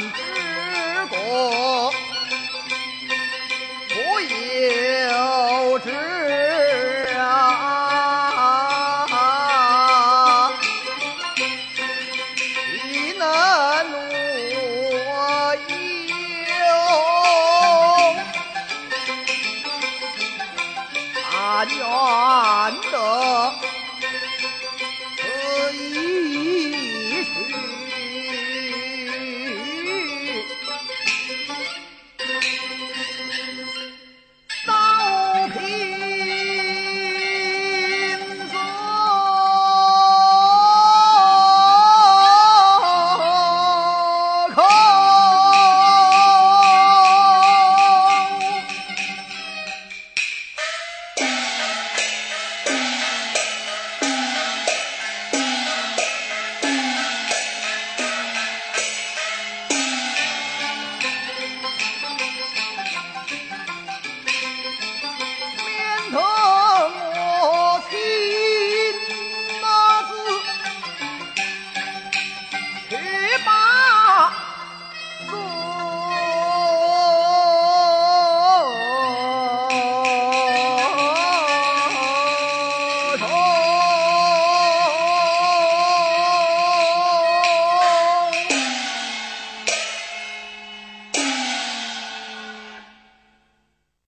治国不由之啊，能无忧？愿得。